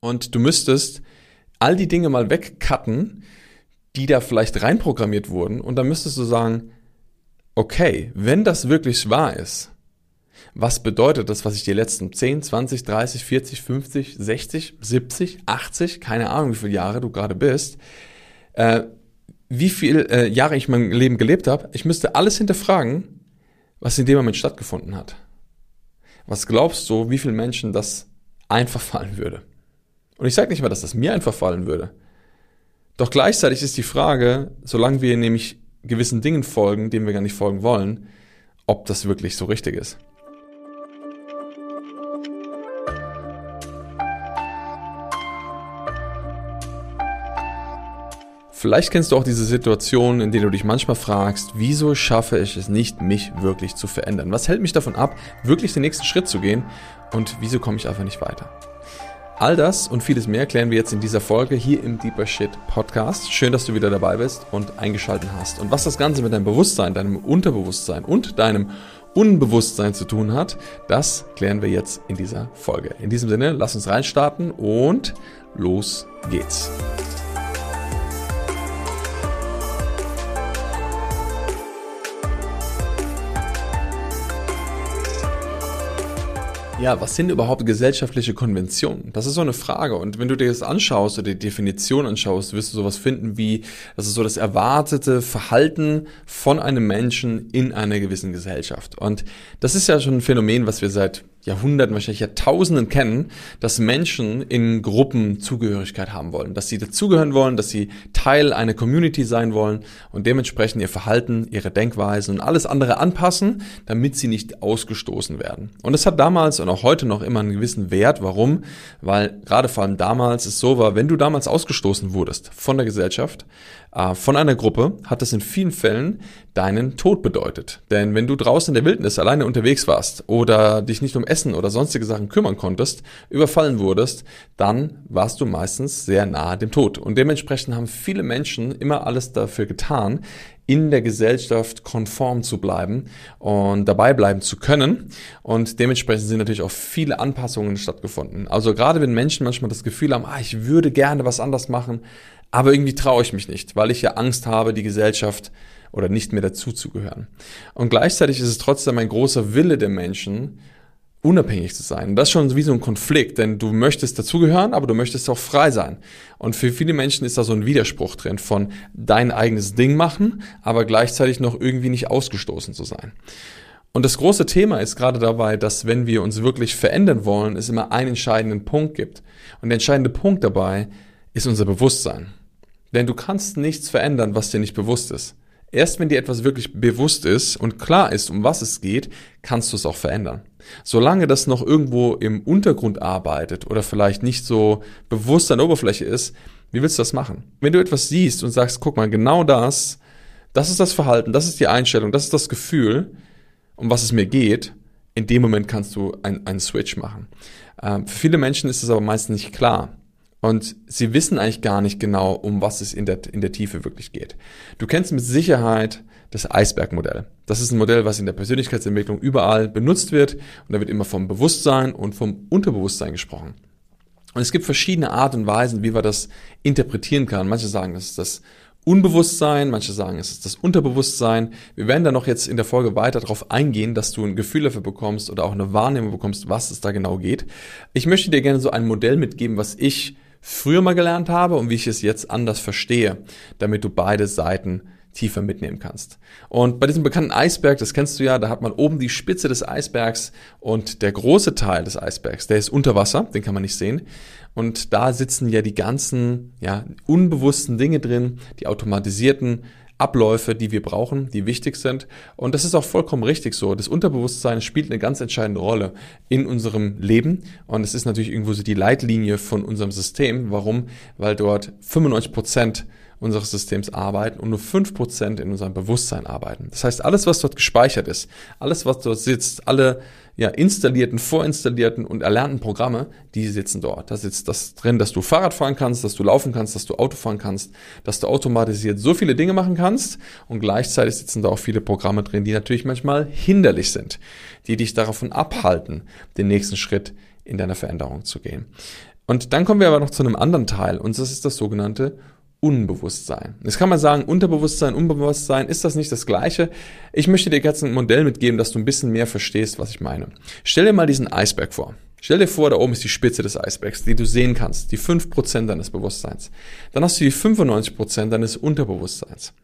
Und du müsstest all die Dinge mal wegcutten, die da vielleicht reinprogrammiert wurden. Und dann müsstest du sagen, okay, wenn das wirklich wahr ist, was bedeutet das, was ich die letzten 10, 20, 30, 40, 50, 60, 70, 80, keine Ahnung, wie viele Jahre du gerade bist, äh, wie viele äh, Jahre ich mein Leben gelebt habe, ich müsste alles hinterfragen, was in dem Moment stattgefunden hat. Was glaubst du, wie vielen Menschen das einfach fallen würde? Und ich sage nicht mal, dass das mir einfach fallen würde. Doch gleichzeitig ist die Frage, solange wir nämlich gewissen Dingen folgen, denen wir gar nicht folgen wollen, ob das wirklich so richtig ist. Vielleicht kennst du auch diese Situation, in der du dich manchmal fragst, wieso schaffe ich es nicht, mich wirklich zu verändern? Was hält mich davon ab, wirklich den nächsten Schritt zu gehen? Und wieso komme ich einfach nicht weiter? All das und vieles mehr klären wir jetzt in dieser Folge hier im Deeper Shit Podcast. Schön, dass du wieder dabei bist und eingeschaltet hast. Und was das Ganze mit deinem Bewusstsein, deinem Unterbewusstsein und deinem Unbewusstsein zu tun hat, das klären wir jetzt in dieser Folge. In diesem Sinne, lass uns reinstarten und los geht's. Ja, was sind überhaupt gesellschaftliche Konventionen? Das ist so eine Frage. Und wenn du dir das anschaust oder die Definition anschaust, wirst du sowas finden wie, das ist so das erwartete Verhalten von einem Menschen in einer gewissen Gesellschaft. Und das ist ja schon ein Phänomen, was wir seit Jahrhunderten, wahrscheinlich Jahrtausenden kennen, dass Menschen in Gruppen Zugehörigkeit haben wollen, dass sie dazugehören wollen, dass sie Teil einer Community sein wollen und dementsprechend ihr Verhalten, ihre Denkweise und alles andere anpassen, damit sie nicht ausgestoßen werden. Und es hat damals und auch heute noch immer einen gewissen Wert. Warum? Weil gerade vor allem damals es so war, wenn du damals ausgestoßen wurdest von der Gesellschaft, äh, von einer Gruppe, hat das in vielen Fällen deinen Tod bedeutet. Denn wenn du draußen in der Wildnis alleine unterwegs warst oder dich nicht um Essen oder sonstige Sachen kümmern konntest, überfallen wurdest, dann warst du meistens sehr nahe dem Tod. Und dementsprechend haben viele Menschen immer alles dafür getan, in der Gesellschaft konform zu bleiben und dabei bleiben zu können. Und dementsprechend sind natürlich auch viele Anpassungen stattgefunden. Also gerade wenn Menschen manchmal das Gefühl haben, ah, ich würde gerne was anders machen, aber irgendwie traue ich mich nicht, weil ich ja Angst habe, die Gesellschaft oder nicht mehr dazu zu gehören. Und gleichzeitig ist es trotzdem ein großer Wille der Menschen, unabhängig zu sein. Und das ist schon wie so ein Konflikt, denn du möchtest dazugehören, aber du möchtest auch frei sein. Und für viele Menschen ist da so ein Widerspruch drin von dein eigenes Ding machen, aber gleichzeitig noch irgendwie nicht ausgestoßen zu sein. Und das große Thema ist gerade dabei, dass wenn wir uns wirklich verändern wollen, es immer einen entscheidenden Punkt gibt. Und der entscheidende Punkt dabei ist unser Bewusstsein. Denn du kannst nichts verändern, was dir nicht bewusst ist. Erst wenn dir etwas wirklich bewusst ist und klar ist, um was es geht, kannst du es auch verändern. Solange das noch irgendwo im Untergrund arbeitet oder vielleicht nicht so bewusst an der Oberfläche ist, wie willst du das machen? Wenn du etwas siehst und sagst, guck mal, genau das, das ist das Verhalten, das ist die Einstellung, das ist das Gefühl, um was es mir geht, in dem Moment kannst du einen Switch machen. Ähm, für viele Menschen ist es aber meist nicht klar. Und sie wissen eigentlich gar nicht genau, um was es in der, in der Tiefe wirklich geht. Du kennst mit Sicherheit das Eisbergmodell. Das ist ein Modell, was in der Persönlichkeitsentwicklung überall benutzt wird. Und da wird immer vom Bewusstsein und vom Unterbewusstsein gesprochen. Und es gibt verschiedene Art und Weisen, wie man das interpretieren kann. Manche sagen, das ist das Unbewusstsein, manche sagen, es ist das Unterbewusstsein. Wir werden da noch jetzt in der Folge weiter darauf eingehen, dass du ein Gefühl dafür bekommst oder auch eine Wahrnehmung bekommst, was es da genau geht. Ich möchte dir gerne so ein Modell mitgeben, was ich früher mal gelernt habe und wie ich es jetzt anders verstehe, damit du beide Seiten tiefer mitnehmen kannst. Und bei diesem bekannten Eisberg, das kennst du ja, da hat man oben die Spitze des Eisbergs und der große Teil des Eisbergs, der ist unter Wasser, den kann man nicht sehen. Und da sitzen ja die ganzen, ja, unbewussten Dinge drin, die automatisierten Abläufe, die wir brauchen, die wichtig sind. Und das ist auch vollkommen richtig so. Das Unterbewusstsein spielt eine ganz entscheidende Rolle in unserem Leben. Und es ist natürlich irgendwo so die Leitlinie von unserem System. Warum? Weil dort 95 Prozent unseres Systems arbeiten und nur 5% in unserem Bewusstsein arbeiten. Das heißt, alles, was dort gespeichert ist, alles, was dort sitzt, alle ja, installierten, vorinstallierten und erlernten Programme, die sitzen dort. Da sitzt das drin, dass du Fahrrad fahren kannst, dass du laufen kannst, dass du Auto fahren kannst, dass du automatisiert so viele Dinge machen kannst und gleichzeitig sitzen da auch viele Programme drin, die natürlich manchmal hinderlich sind, die dich davon abhalten, den nächsten Schritt in deiner Veränderung zu gehen. Und dann kommen wir aber noch zu einem anderen Teil und das ist das sogenannte Unbewusstsein. Jetzt kann man sagen, Unterbewusstsein, Unbewusstsein, ist das nicht das Gleiche? Ich möchte dir jetzt ein Modell mitgeben, dass du ein bisschen mehr verstehst, was ich meine. Stell dir mal diesen Eisberg vor. Stell dir vor, da oben ist die Spitze des Eisbergs, die du sehen kannst, die 5% deines Bewusstseins. Dann hast du die 95% deines Unterbewusstseins.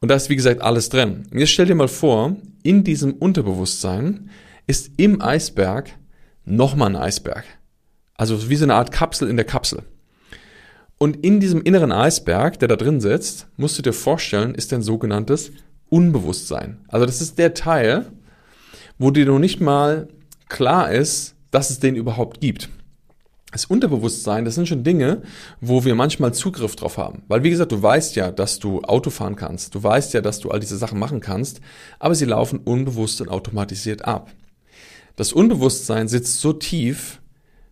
Und da ist, wie gesagt, alles drin. Und jetzt stell dir mal vor, in diesem Unterbewusstsein ist im Eisberg nochmal ein Eisberg. Also wie so eine Art Kapsel in der Kapsel. Und in diesem inneren Eisberg, der da drin sitzt, musst du dir vorstellen, ist ein sogenanntes Unbewusstsein. Also das ist der Teil, wo dir noch nicht mal klar ist, dass es den überhaupt gibt. Das Unterbewusstsein, das sind schon Dinge, wo wir manchmal Zugriff drauf haben. Weil wie gesagt, du weißt ja, dass du Auto fahren kannst. Du weißt ja, dass du all diese Sachen machen kannst, aber sie laufen unbewusst und automatisiert ab. Das Unbewusstsein sitzt so tief,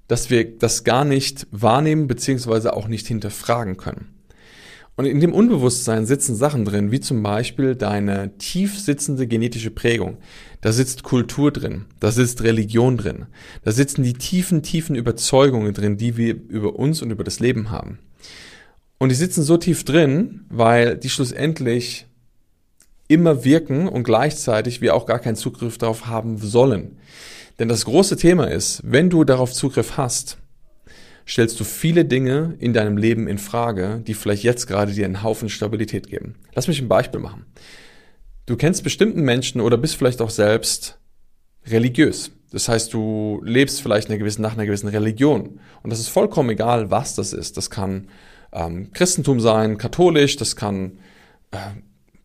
dass wir das gar nicht wahrnehmen beziehungsweise auch nicht hinterfragen können. Und in dem Unbewusstsein sitzen Sachen drin, wie zum Beispiel deine tief sitzende genetische Prägung. Da sitzt Kultur drin, da sitzt Religion drin, da sitzen die tiefen, tiefen Überzeugungen drin, die wir über uns und über das Leben haben. Und die sitzen so tief drin, weil die schlussendlich immer wirken und gleichzeitig wir auch gar keinen Zugriff darauf haben sollen. Denn das große Thema ist, wenn du darauf Zugriff hast, stellst du viele Dinge in deinem Leben in Frage, die vielleicht jetzt gerade dir einen Haufen Stabilität geben. Lass mich ein Beispiel machen. Du kennst bestimmten Menschen oder bist vielleicht auch selbst religiös. Das heißt, du lebst vielleicht eine gewisse, nach einer gewissen Religion. Und das ist vollkommen egal, was das ist. Das kann ähm, Christentum sein, katholisch, das kann äh,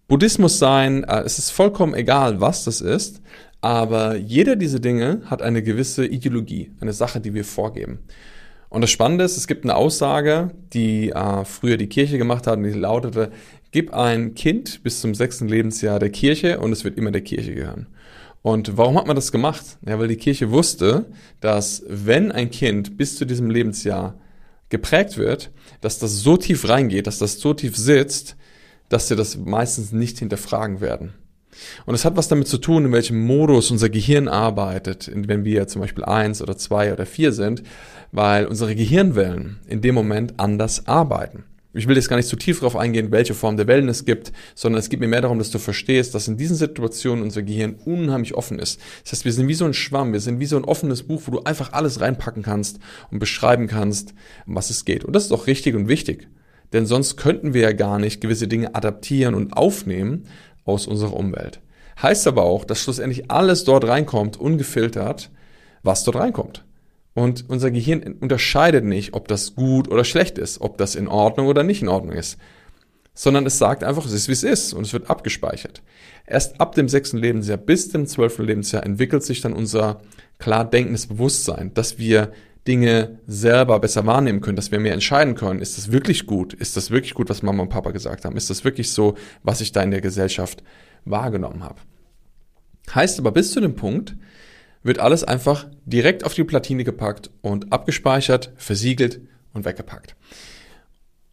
Buddhismus sein. Äh, es ist vollkommen egal, was das ist. Aber jeder dieser Dinge hat eine gewisse Ideologie, eine Sache, die wir vorgeben. Und das Spannende ist, es gibt eine Aussage, die äh, früher die Kirche gemacht hat, und die lautete, gib ein Kind bis zum sechsten Lebensjahr der Kirche und es wird immer der Kirche gehören. Und warum hat man das gemacht? Ja, weil die Kirche wusste, dass wenn ein Kind bis zu diesem Lebensjahr geprägt wird, dass das so tief reingeht, dass das so tief sitzt, dass sie das meistens nicht hinterfragen werden. Und es hat was damit zu tun, in welchem Modus unser Gehirn arbeitet, wenn wir zum Beispiel eins oder zwei oder vier sind, weil unsere Gehirnwellen in dem Moment anders arbeiten. Ich will jetzt gar nicht zu tief darauf eingehen, welche Form der Wellen es gibt, sondern es geht mir mehr darum, dass du verstehst, dass in diesen Situationen unser Gehirn unheimlich offen ist. Das heißt, wir sind wie so ein Schwamm, wir sind wie so ein offenes Buch, wo du einfach alles reinpacken kannst und beschreiben kannst, um was es geht. Und das ist auch richtig und wichtig. Denn sonst könnten wir ja gar nicht gewisse Dinge adaptieren und aufnehmen, aus unserer Umwelt. Heißt aber auch, dass schlussendlich alles dort reinkommt, ungefiltert, was dort reinkommt. Und unser Gehirn unterscheidet nicht, ob das gut oder schlecht ist, ob das in Ordnung oder nicht in Ordnung ist, sondern es sagt einfach, es ist wie es ist und es wird abgespeichert. Erst ab dem sechsten Lebensjahr bis dem zwölften Lebensjahr entwickelt sich dann unser klar denkendes Bewusstsein, dass wir Dinge selber besser wahrnehmen können, dass wir mehr entscheiden können. Ist das wirklich gut? Ist das wirklich gut, was Mama und Papa gesagt haben? Ist das wirklich so, was ich da in der Gesellschaft wahrgenommen habe? Heißt aber bis zu dem Punkt wird alles einfach direkt auf die Platine gepackt und abgespeichert, versiegelt und weggepackt.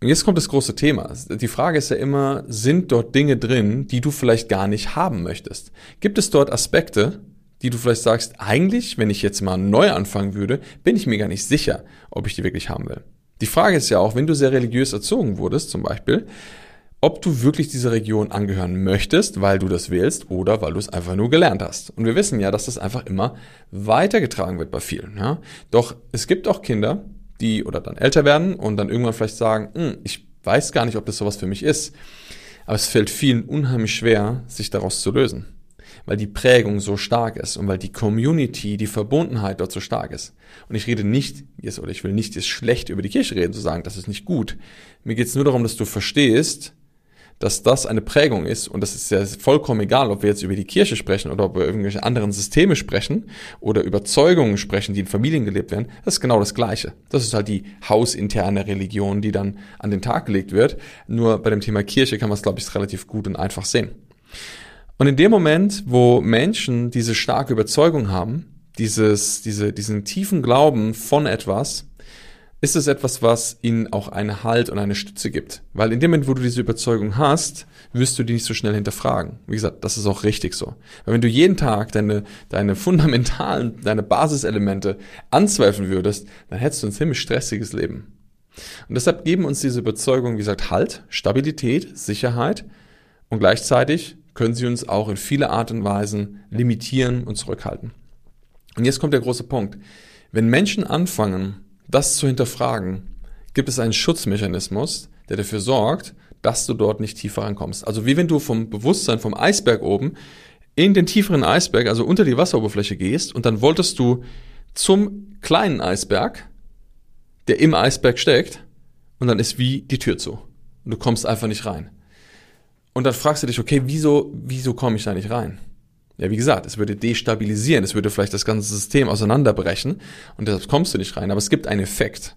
Und jetzt kommt das große Thema. Die Frage ist ja immer, sind dort Dinge drin, die du vielleicht gar nicht haben möchtest? Gibt es dort Aspekte, die du vielleicht sagst, eigentlich, wenn ich jetzt mal neu anfangen würde, bin ich mir gar nicht sicher, ob ich die wirklich haben will. Die Frage ist ja auch, wenn du sehr religiös erzogen wurdest, zum Beispiel, ob du wirklich dieser Region angehören möchtest, weil du das willst oder weil du es einfach nur gelernt hast. Und wir wissen ja, dass das einfach immer weitergetragen wird bei vielen. Ja? Doch es gibt auch Kinder, die oder dann älter werden und dann irgendwann vielleicht sagen, hm, ich weiß gar nicht, ob das sowas für mich ist. Aber es fällt vielen unheimlich schwer, sich daraus zu lösen weil die Prägung so stark ist und weil die Community, die Verbundenheit dort so stark ist. Und ich rede nicht jetzt, oder ich will nicht jetzt schlecht über die Kirche reden, zu sagen, das ist nicht gut. Mir geht es nur darum, dass du verstehst, dass das eine Prägung ist und das ist ja vollkommen egal, ob wir jetzt über die Kirche sprechen oder ob wir irgendwelche anderen Systeme sprechen oder Überzeugungen sprechen, die in Familien gelebt werden, das ist genau das Gleiche. Das ist halt die hausinterne Religion, die dann an den Tag gelegt wird. Nur bei dem Thema Kirche kann man es, glaube ich, relativ gut und einfach sehen. Und in dem Moment, wo Menschen diese starke Überzeugung haben, dieses, diese, diesen tiefen Glauben von etwas, ist es etwas, was ihnen auch einen Halt und eine Stütze gibt. Weil in dem Moment, wo du diese Überzeugung hast, wirst du die nicht so schnell hinterfragen. Wie gesagt, das ist auch richtig so. Weil wenn du jeden Tag deine, deine fundamentalen, deine Basiselemente anzweifeln würdest, dann hättest du ein ziemlich stressiges Leben. Und deshalb geben uns diese Überzeugungen, wie gesagt, Halt, Stabilität, Sicherheit und gleichzeitig können sie uns auch in viele Art und Weisen limitieren und zurückhalten. Und jetzt kommt der große Punkt. Wenn Menschen anfangen, das zu hinterfragen, gibt es einen Schutzmechanismus, der dafür sorgt, dass du dort nicht tiefer rankommst. Also wie wenn du vom Bewusstsein, vom Eisberg oben in den tieferen Eisberg, also unter die Wasseroberfläche gehst und dann wolltest du zum kleinen Eisberg, der im Eisberg steckt, und dann ist wie die Tür zu. Und du kommst einfach nicht rein. Und dann fragst du dich, okay, wieso, wieso komme ich da nicht rein? Ja, wie gesagt, es würde destabilisieren, es würde vielleicht das ganze System auseinanderbrechen und deshalb kommst du nicht rein. Aber es gibt einen Effekt,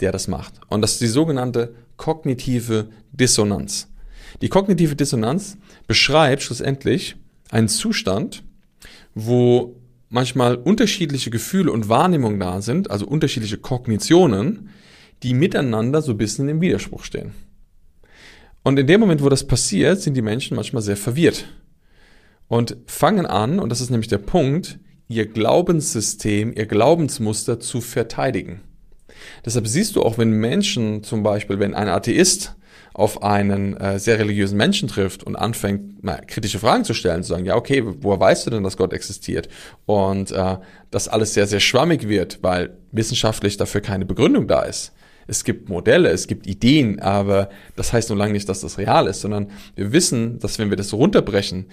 der das macht. Und das ist die sogenannte kognitive Dissonanz. Die kognitive Dissonanz beschreibt schlussendlich einen Zustand, wo manchmal unterschiedliche Gefühle und Wahrnehmungen da sind, also unterschiedliche Kognitionen, die miteinander so ein bisschen im Widerspruch stehen. Und in dem Moment, wo das passiert, sind die Menschen manchmal sehr verwirrt und fangen an, und das ist nämlich der Punkt, ihr Glaubenssystem, ihr Glaubensmuster zu verteidigen. Deshalb siehst du auch, wenn Menschen zum Beispiel, wenn ein Atheist auf einen äh, sehr religiösen Menschen trifft und anfängt, na, kritische Fragen zu stellen, zu sagen, ja, okay, woher weißt du denn, dass Gott existiert? Und äh, dass alles sehr, sehr schwammig wird, weil wissenschaftlich dafür keine Begründung da ist es gibt Modelle, es gibt Ideen, aber das heißt nur lange nicht, dass das real ist, sondern wir wissen, dass wenn wir das runterbrechen,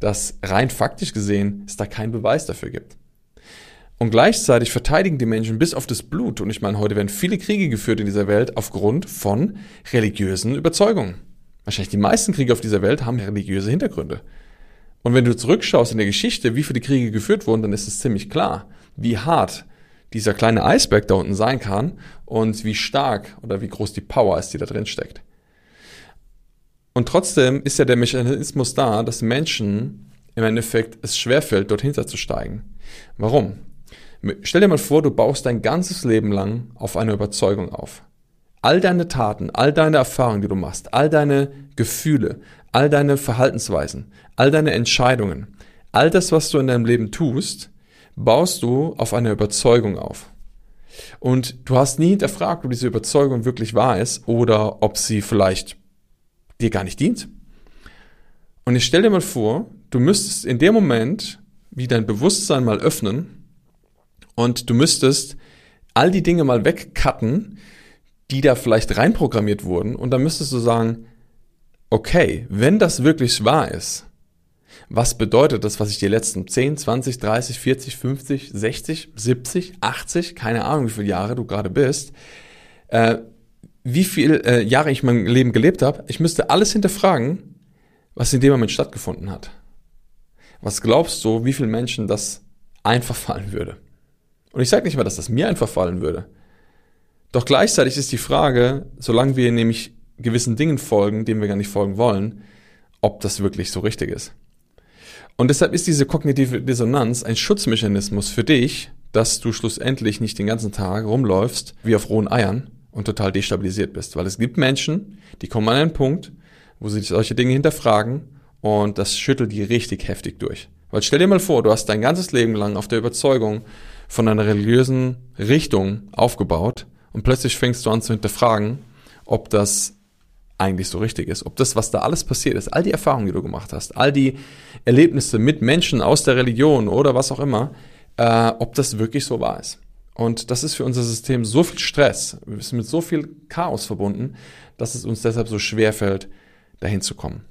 dass rein faktisch gesehen es da keinen Beweis dafür gibt. Und gleichzeitig verteidigen die Menschen bis auf das Blut. Und ich meine, heute werden viele Kriege geführt in dieser Welt aufgrund von religiösen Überzeugungen. Wahrscheinlich die meisten Kriege auf dieser Welt haben religiöse Hintergründe. Und wenn du zurückschaust in der Geschichte, wie viele Kriege geführt wurden, dann ist es ziemlich klar, wie hart dieser kleine Eisberg da unten sein kann und wie stark oder wie groß die Power ist, die da drin steckt. Und trotzdem ist ja der Mechanismus da, dass Menschen im Endeffekt es schwerfällt, dort hinterzusteigen. Warum? Stell dir mal vor, du baust dein ganzes Leben lang auf eine Überzeugung auf. All deine Taten, all deine Erfahrungen, die du machst, all deine Gefühle, all deine Verhaltensweisen, all deine Entscheidungen, all das, was du in deinem Leben tust, baust du auf eine Überzeugung auf. Und du hast nie hinterfragt, ob diese Überzeugung wirklich wahr ist oder ob sie vielleicht dir gar nicht dient. Und ich stell dir mal vor, du müsstest in dem Moment wie dein Bewusstsein mal öffnen und du müsstest all die Dinge mal wegcutten, die da vielleicht reinprogrammiert wurden und dann müsstest du sagen, okay, wenn das wirklich wahr ist, was bedeutet das, was ich die letzten 10, 20, 30, 40, 50, 60, 70, 80, keine Ahnung, wie viele Jahre du gerade bist, äh, wie viele äh, Jahre ich mein Leben gelebt habe, ich müsste alles hinterfragen, was in dem Moment stattgefunden hat. Was glaubst du, wie vielen Menschen das einfach fallen würde? Und ich sage nicht mal, dass das mir einfach fallen würde. Doch gleichzeitig ist die Frage, solange wir nämlich gewissen Dingen folgen, denen wir gar nicht folgen wollen, ob das wirklich so richtig ist. Und deshalb ist diese kognitive Dissonanz ein Schutzmechanismus für dich, dass du schlussendlich nicht den ganzen Tag rumläufst wie auf rohen Eiern und total destabilisiert bist. Weil es gibt Menschen, die kommen an einen Punkt, wo sie solche Dinge hinterfragen und das schüttelt die richtig heftig durch. Weil stell dir mal vor, du hast dein ganzes Leben lang auf der Überzeugung von einer religiösen Richtung aufgebaut und plötzlich fängst du an zu hinterfragen, ob das eigentlich so richtig ist. Ob das, was da alles passiert ist, all die Erfahrungen, die du gemacht hast, all die Erlebnisse mit Menschen aus der Religion oder was auch immer, äh, ob das wirklich so wahr ist. Und das ist für unser System so viel Stress, wir sind mit so viel Chaos verbunden, dass es uns deshalb so schwer fällt, dahin zu kommen.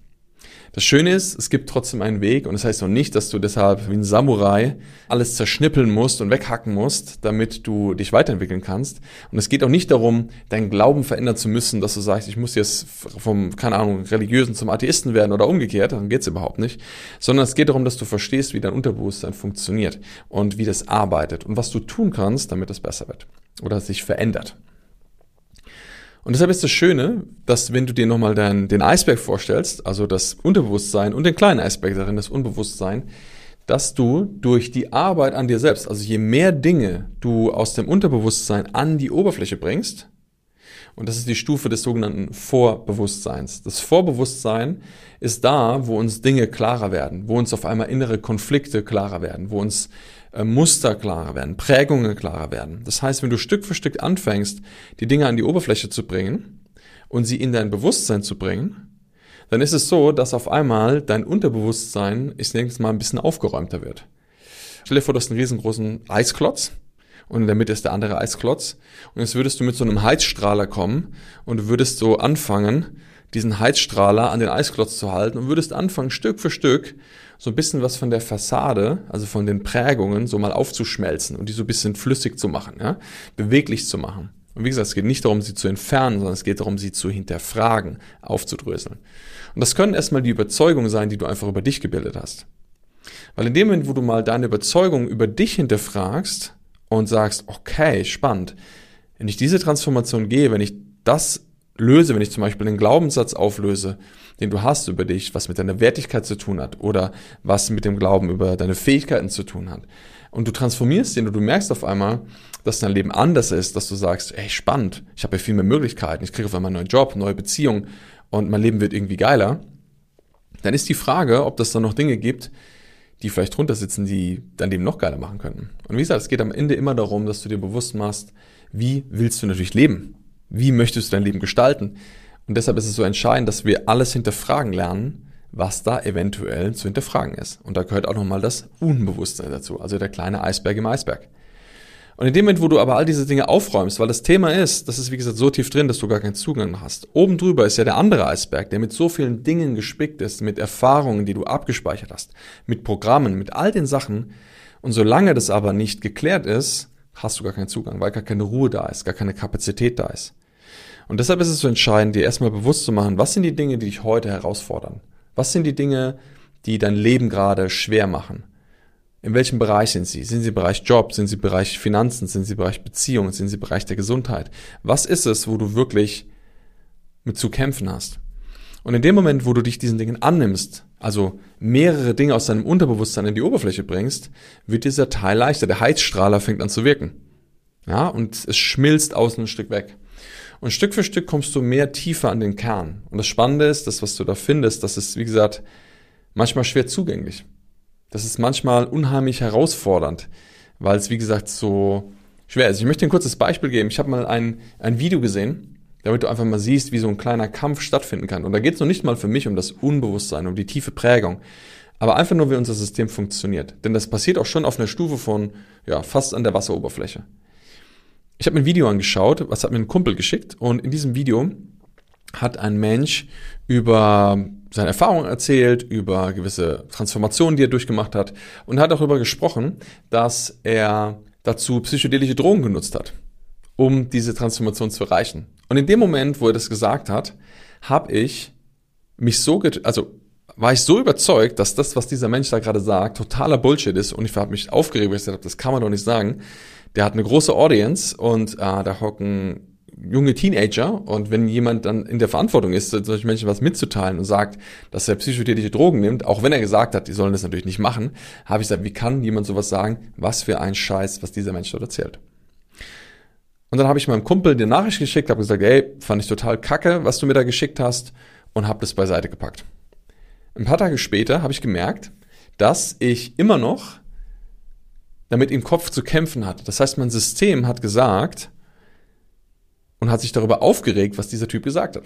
Das Schöne ist, es gibt trotzdem einen Weg und das heißt noch nicht, dass du deshalb wie ein Samurai alles zerschnippeln musst und weghacken musst, damit du dich weiterentwickeln kannst. Und es geht auch nicht darum, deinen Glauben verändern zu müssen, dass du sagst, ich muss jetzt vom, keine Ahnung, religiösen zum Atheisten werden oder umgekehrt, darum geht's überhaupt nicht. Sondern es geht darum, dass du verstehst, wie dein Unterbewusstsein funktioniert und wie das arbeitet und was du tun kannst, damit es besser wird oder sich verändert. Und deshalb ist das Schöne, dass wenn du dir nochmal den, den Eisberg vorstellst, also das Unterbewusstsein und den kleinen Eisberg darin, das Unbewusstsein, dass du durch die Arbeit an dir selbst, also je mehr Dinge du aus dem Unterbewusstsein an die Oberfläche bringst, und das ist die Stufe des sogenannten Vorbewusstseins. Das Vorbewusstsein ist da, wo uns Dinge klarer werden, wo uns auf einmal innere Konflikte klarer werden, wo uns Muster klarer werden, Prägungen klarer werden. Das heißt, wenn du Stück für Stück anfängst, die Dinge an die Oberfläche zu bringen und sie in dein Bewusstsein zu bringen, dann ist es so, dass auf einmal dein Unterbewusstsein, ich nenne es mal, ein bisschen aufgeräumter wird. Stell dir vor, du hast einen riesengroßen Eisklotz und in der Mitte ist der andere Eisklotz. Und jetzt würdest du mit so einem Heizstrahler kommen und würdest so anfangen, diesen Heizstrahler an den Eisklotz zu halten und würdest anfangen, Stück für Stück so ein bisschen was von der Fassade, also von den Prägungen, so mal aufzuschmelzen und die so ein bisschen flüssig zu machen, ja, beweglich zu machen. Und wie gesagt, es geht nicht darum, sie zu entfernen, sondern es geht darum, sie zu hinterfragen, aufzudröseln. Und das können erstmal die Überzeugungen sein, die du einfach über dich gebildet hast. Weil in dem Moment, wo du mal deine Überzeugung über dich hinterfragst und sagst, okay, spannend, wenn ich diese Transformation gehe, wenn ich das löse, wenn ich zum Beispiel einen Glaubenssatz auflöse, den du hast über dich, was mit deiner Wertigkeit zu tun hat oder was mit dem Glauben über deine Fähigkeiten zu tun hat. Und du transformierst den und du merkst auf einmal, dass dein Leben anders ist, dass du sagst, ey, spannend, ich habe ja viel mehr Möglichkeiten, ich kriege auf einmal einen neuen Job, neue Beziehung und mein Leben wird irgendwie geiler. Dann ist die Frage, ob das dann noch Dinge gibt, die vielleicht drunter sitzen, die dein Leben noch geiler machen könnten. Und wie gesagt, es geht am Ende immer darum, dass du dir bewusst machst, wie willst du natürlich leben? Wie möchtest du dein Leben gestalten? Und deshalb ist es so entscheidend, dass wir alles hinterfragen lernen, was da eventuell zu hinterfragen ist. Und da gehört auch nochmal das Unbewusstsein dazu, also der kleine Eisberg im Eisberg. Und in dem Moment, wo du aber all diese Dinge aufräumst, weil das Thema ist, das ist wie gesagt so tief drin, dass du gar keinen Zugang hast. Oben drüber ist ja der andere Eisberg, der mit so vielen Dingen gespickt ist, mit Erfahrungen, die du abgespeichert hast, mit Programmen, mit all den Sachen. Und solange das aber nicht geklärt ist, hast du gar keinen Zugang, weil gar keine Ruhe da ist, gar keine Kapazität da ist. Und deshalb ist es so entscheidend, dir erstmal bewusst zu machen, was sind die Dinge, die dich heute herausfordern? Was sind die Dinge, die dein Leben gerade schwer machen? In welchem Bereich sind sie? Sind sie im Bereich Job? Sind sie im Bereich Finanzen? Sind sie im Bereich Beziehungen? Sind sie im Bereich der Gesundheit? Was ist es, wo du wirklich mit zu kämpfen hast? Und in dem Moment, wo du dich diesen Dingen annimmst, also mehrere Dinge aus deinem Unterbewusstsein in die Oberfläche bringst, wird dieser Teil leichter. Der Heizstrahler fängt an zu wirken. Ja, und es schmilzt außen ein Stück weg. Und Stück für Stück kommst du mehr tiefer an den Kern. Und das Spannende ist, das, was du da findest, das ist, wie gesagt, manchmal schwer zugänglich. Das ist manchmal unheimlich herausfordernd, weil es, wie gesagt, so schwer ist. Ich möchte ein kurzes Beispiel geben. Ich habe mal ein, ein Video gesehen, damit du einfach mal siehst, wie so ein kleiner Kampf stattfinden kann. Und da geht es noch nicht mal für mich um das Unbewusstsein, um die tiefe Prägung, aber einfach nur, wie unser System funktioniert. Denn das passiert auch schon auf einer Stufe von ja, fast an der Wasseroberfläche. Ich habe mir ein Video angeschaut, was hat mir ein Kumpel geschickt und in diesem Video hat ein Mensch über seine Erfahrungen erzählt, über gewisse Transformationen, die er durchgemacht hat und hat darüber gesprochen, dass er dazu psychedelische Drogen genutzt hat, um diese Transformation zu erreichen. Und in dem Moment, wo er das gesagt hat, habe ich mich so, also war ich so überzeugt, dass das, was dieser Mensch da gerade sagt, totaler Bullshit ist und ich habe mich aufgeregt, weil ich gesagt habe, das kann man doch nicht sagen, der hat eine große Audience und äh, da hocken junge Teenager und wenn jemand dann in der Verantwortung ist, solchen Menschen was mitzuteilen und sagt, dass er psychothetische Drogen nimmt, auch wenn er gesagt hat, die sollen das natürlich nicht machen, habe ich gesagt, wie kann jemand sowas sagen? Was für ein Scheiß, was dieser Mensch dort erzählt. Und dann habe ich meinem Kumpel die Nachricht geschickt, habe gesagt, ey, fand ich total kacke, was du mir da geschickt hast und habe das beiseite gepackt. Ein paar Tage später habe ich gemerkt, dass ich immer noch damit im Kopf zu kämpfen hat. Das heißt, mein System hat gesagt und hat sich darüber aufgeregt, was dieser Typ gesagt hat.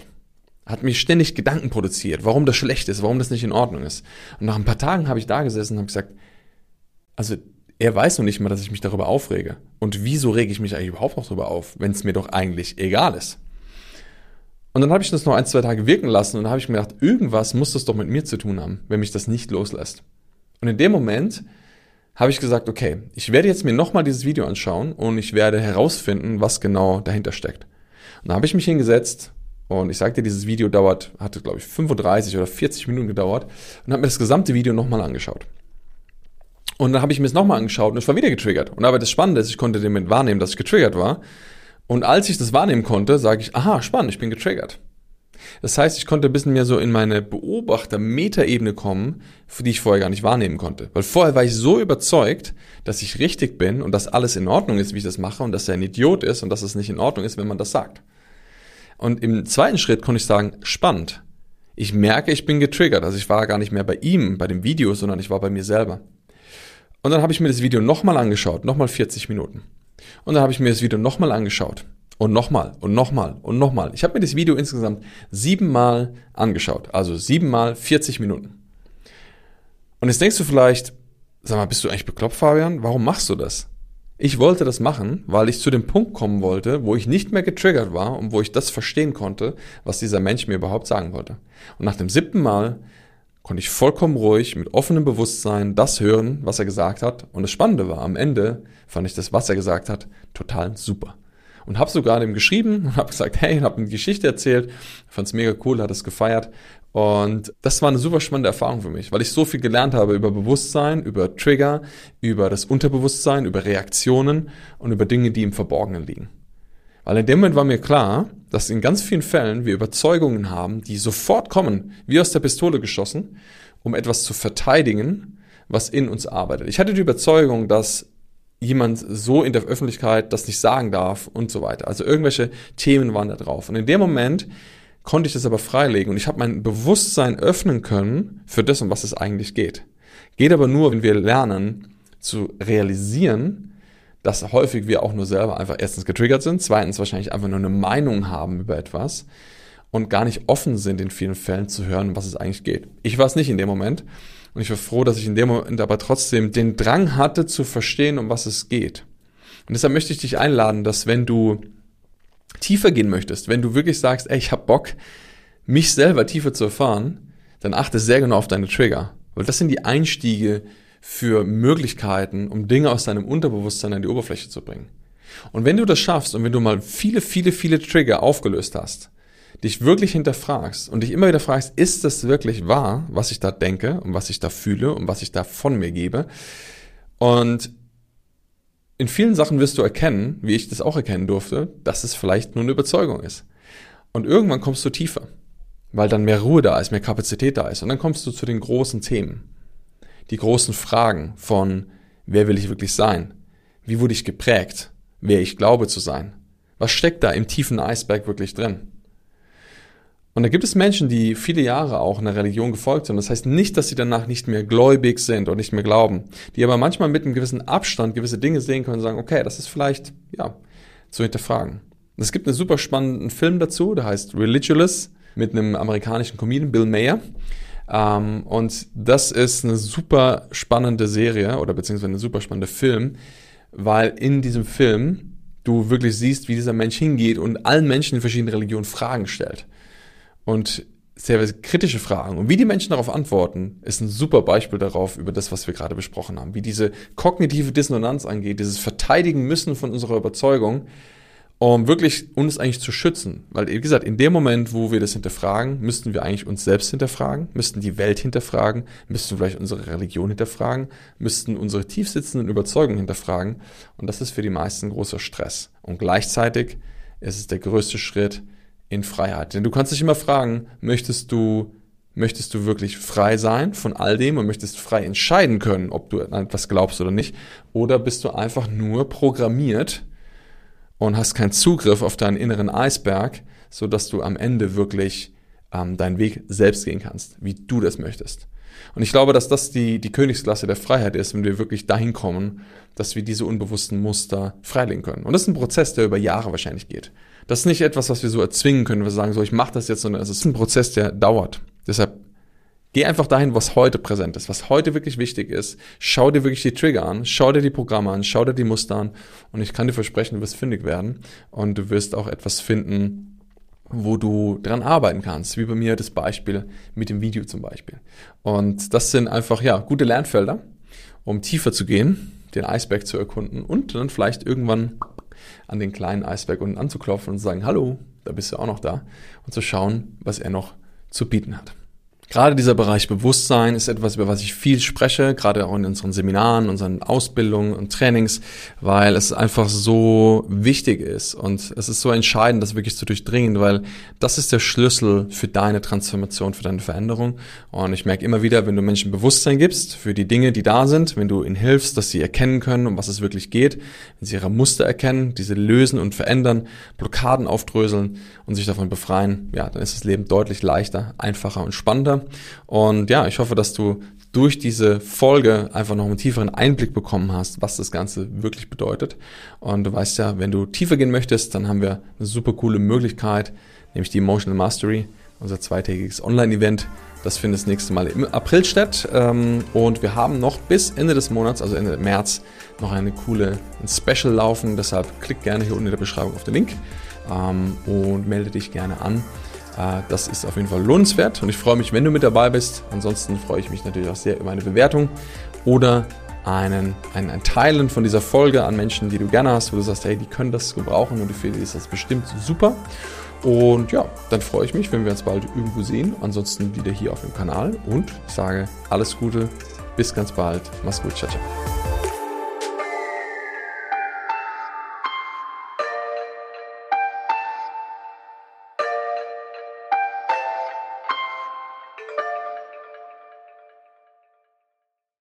Hat mich ständig Gedanken produziert, warum das schlecht ist, warum das nicht in Ordnung ist. Und nach ein paar Tagen habe ich da gesessen und habe gesagt, also er weiß noch nicht mal, dass ich mich darüber aufrege. Und wieso rege ich mich eigentlich überhaupt noch darüber auf, wenn es mir doch eigentlich egal ist? Und dann habe ich das noch ein, zwei Tage wirken lassen und dann habe ich mir gedacht, irgendwas muss das doch mit mir zu tun haben, wenn mich das nicht loslässt. Und in dem Moment habe ich gesagt, okay, ich werde jetzt mir nochmal dieses Video anschauen und ich werde herausfinden, was genau dahinter steckt. Und da habe ich mich hingesetzt und ich sagte, dieses Video dauert, hatte glaube ich 35 oder 40 Minuten gedauert und habe mir das gesamte Video nochmal angeschaut. Und dann habe ich mir es nochmal angeschaut und es war wieder getriggert. Und aber das Spannende ist, ich konnte Moment wahrnehmen, dass ich getriggert war. Und als ich das wahrnehmen konnte, sage ich, aha, spannend, ich bin getriggert. Das heißt, ich konnte ein bisschen mehr so in meine Beobachter-Metaebene kommen, für die ich vorher gar nicht wahrnehmen konnte. Weil vorher war ich so überzeugt, dass ich richtig bin und dass alles in Ordnung ist, wie ich das mache und dass er ein Idiot ist und dass es nicht in Ordnung ist, wenn man das sagt. Und im zweiten Schritt konnte ich sagen, spannend. Ich merke, ich bin getriggert. Also ich war gar nicht mehr bei ihm, bei dem Video, sondern ich war bei mir selber. Und dann habe ich mir das Video nochmal angeschaut, nochmal 40 Minuten. Und dann habe ich mir das Video nochmal angeschaut. Und nochmal und nochmal und nochmal. Ich habe mir das Video insgesamt siebenmal angeschaut. Also siebenmal 40 Minuten. Und jetzt denkst du vielleicht, sag mal, bist du eigentlich bekloppt, Fabian? Warum machst du das? Ich wollte das machen, weil ich zu dem Punkt kommen wollte, wo ich nicht mehr getriggert war und wo ich das verstehen konnte, was dieser Mensch mir überhaupt sagen wollte. Und nach dem siebten Mal konnte ich vollkommen ruhig, mit offenem Bewusstsein das hören, was er gesagt hat. Und das Spannende war, am Ende fand ich das, was er gesagt hat, total super und habe sogar dem geschrieben und habe gesagt, hey, habe eine Geschichte erzählt, fand es mega cool, hat es gefeiert und das war eine super spannende Erfahrung für mich, weil ich so viel gelernt habe über Bewusstsein, über Trigger, über das Unterbewusstsein, über Reaktionen und über Dinge, die im Verborgenen liegen. Weil in dem Moment war mir klar, dass in ganz vielen Fällen wir Überzeugungen haben, die sofort kommen, wie aus der Pistole geschossen, um etwas zu verteidigen, was in uns arbeitet. Ich hatte die Überzeugung, dass jemand so in der Öffentlichkeit das nicht sagen darf und so weiter. Also irgendwelche Themen waren da drauf. Und in dem Moment konnte ich das aber freilegen und ich habe mein Bewusstsein öffnen können für das, um was es eigentlich geht. Geht aber nur, wenn wir lernen zu realisieren, dass häufig wir auch nur selber einfach erstens getriggert sind, zweitens wahrscheinlich einfach nur eine Meinung haben über etwas und gar nicht offen sind in vielen Fällen zu hören, was es eigentlich geht. Ich war es nicht in dem Moment und ich war froh, dass ich in dem Moment aber trotzdem den Drang hatte zu verstehen, um was es geht. Und deshalb möchte ich dich einladen, dass wenn du tiefer gehen möchtest, wenn du wirklich sagst, ey, ich habe Bock, mich selber tiefer zu erfahren, dann achte sehr genau auf deine Trigger. Weil das sind die Einstiege für Möglichkeiten, um Dinge aus deinem Unterbewusstsein an die Oberfläche zu bringen. Und wenn du das schaffst und wenn du mal viele, viele, viele Trigger aufgelöst hast, dich wirklich hinterfragst und dich immer wieder fragst, ist das wirklich wahr, was ich da denke und was ich da fühle und was ich da von mir gebe? Und in vielen Sachen wirst du erkennen, wie ich das auch erkennen durfte, dass es vielleicht nur eine Überzeugung ist. Und irgendwann kommst du tiefer, weil dann mehr Ruhe da ist, mehr Kapazität da ist. Und dann kommst du zu den großen Themen. Die großen Fragen von, wer will ich wirklich sein? Wie wurde ich geprägt? Wer ich glaube zu sein? Was steckt da im tiefen Eisberg wirklich drin? Und da gibt es Menschen, die viele Jahre auch einer Religion gefolgt sind. Das heißt nicht, dass sie danach nicht mehr gläubig sind und nicht mehr glauben. Die aber manchmal mit einem gewissen Abstand gewisse Dinge sehen können und sagen, okay, das ist vielleicht, ja, zu hinterfragen. Es gibt einen super spannenden Film dazu, der heißt Religious mit einem amerikanischen Comedian, Bill Mayer. Ähm, und das ist eine super spannende Serie oder beziehungsweise ein super spannender Film, weil in diesem Film du wirklich siehst, wie dieser Mensch hingeht und allen Menschen in verschiedenen Religionen Fragen stellt und sehr kritische Fragen. Und wie die Menschen darauf antworten, ist ein super Beispiel darauf, über das, was wir gerade besprochen haben. Wie diese kognitive Dissonanz angeht, dieses Verteidigen müssen von unserer Überzeugung, um wirklich uns eigentlich zu schützen. Weil, wie gesagt, in dem Moment, wo wir das hinterfragen, müssten wir eigentlich uns selbst hinterfragen, müssten die Welt hinterfragen, müssten vielleicht unsere Religion hinterfragen, müssten unsere tiefsitzenden Überzeugungen hinterfragen. Und das ist für die meisten großer Stress. Und gleichzeitig ist es der größte Schritt, in Freiheit. Denn du kannst dich immer fragen, möchtest du, möchtest du wirklich frei sein von all dem und möchtest frei entscheiden können, ob du an etwas glaubst oder nicht? Oder bist du einfach nur programmiert und hast keinen Zugriff auf deinen inneren Eisberg, so dass du am Ende wirklich ähm, deinen Weg selbst gehen kannst, wie du das möchtest. Und ich glaube, dass das die, die Königsklasse der Freiheit ist, wenn wir wirklich dahin kommen, dass wir diese unbewussten Muster freilegen können. Und das ist ein Prozess, der über Jahre wahrscheinlich geht. Das ist nicht etwas, was wir so erzwingen können, wir sagen so, ich mache das jetzt, sondern es ist ein Prozess, der dauert. Deshalb geh einfach dahin, was heute präsent ist, was heute wirklich wichtig ist. Schau dir wirklich die Trigger an, schau dir die Programme an, schau dir die Muster an und ich kann dir versprechen, du wirst fündig werden und du wirst auch etwas finden, wo du dran arbeiten kannst, wie bei mir das Beispiel mit dem Video zum Beispiel. Und das sind einfach, ja, gute Lernfelder, um tiefer zu gehen, den Eisberg zu erkunden und dann vielleicht irgendwann an den kleinen Eisberg unten anzuklopfen und zu sagen, hallo, da bist du auch noch da und zu schauen, was er noch zu bieten hat. Gerade dieser Bereich Bewusstsein ist etwas, über was ich viel spreche, gerade auch in unseren Seminaren, unseren Ausbildungen und Trainings, weil es einfach so wichtig ist und es ist so entscheidend, das wirklich zu durchdringen, weil das ist der Schlüssel für deine Transformation, für deine Veränderung. Und ich merke immer wieder, wenn du Menschen Bewusstsein gibst für die Dinge, die da sind, wenn du ihnen hilfst, dass sie erkennen können, um was es wirklich geht, wenn sie ihre Muster erkennen, diese lösen und verändern, Blockaden aufdröseln und sich davon befreien, ja, dann ist das Leben deutlich leichter, einfacher und spannender. Und ja, ich hoffe, dass du durch diese Folge einfach noch einen tieferen Einblick bekommen hast, was das Ganze wirklich bedeutet. Und du weißt ja, wenn du tiefer gehen möchtest, dann haben wir eine super coole Möglichkeit, nämlich die Emotional Mastery, unser zweitägiges Online-Event. Das findet das nächste Mal im April statt. Ähm, und wir haben noch bis Ende des Monats, also Ende März, noch eine coole Special laufen. Deshalb klick gerne hier unten in der Beschreibung auf den Link ähm, und melde dich gerne an. Äh, das ist auf jeden Fall lohnenswert und ich freue mich, wenn du mit dabei bist. Ansonsten freue ich mich natürlich auch sehr über eine Bewertung oder einen, ein, ein Teilen von dieser Folge an Menschen, die du gerne hast, wo du sagst, hey, die können das gebrauchen und für die ist das bestimmt super. Und ja, dann freue ich mich, wenn wir uns bald irgendwo sehen. Ansonsten wieder hier auf dem Kanal und ich sage alles Gute, bis ganz bald. Mach's gut, ciao, ciao.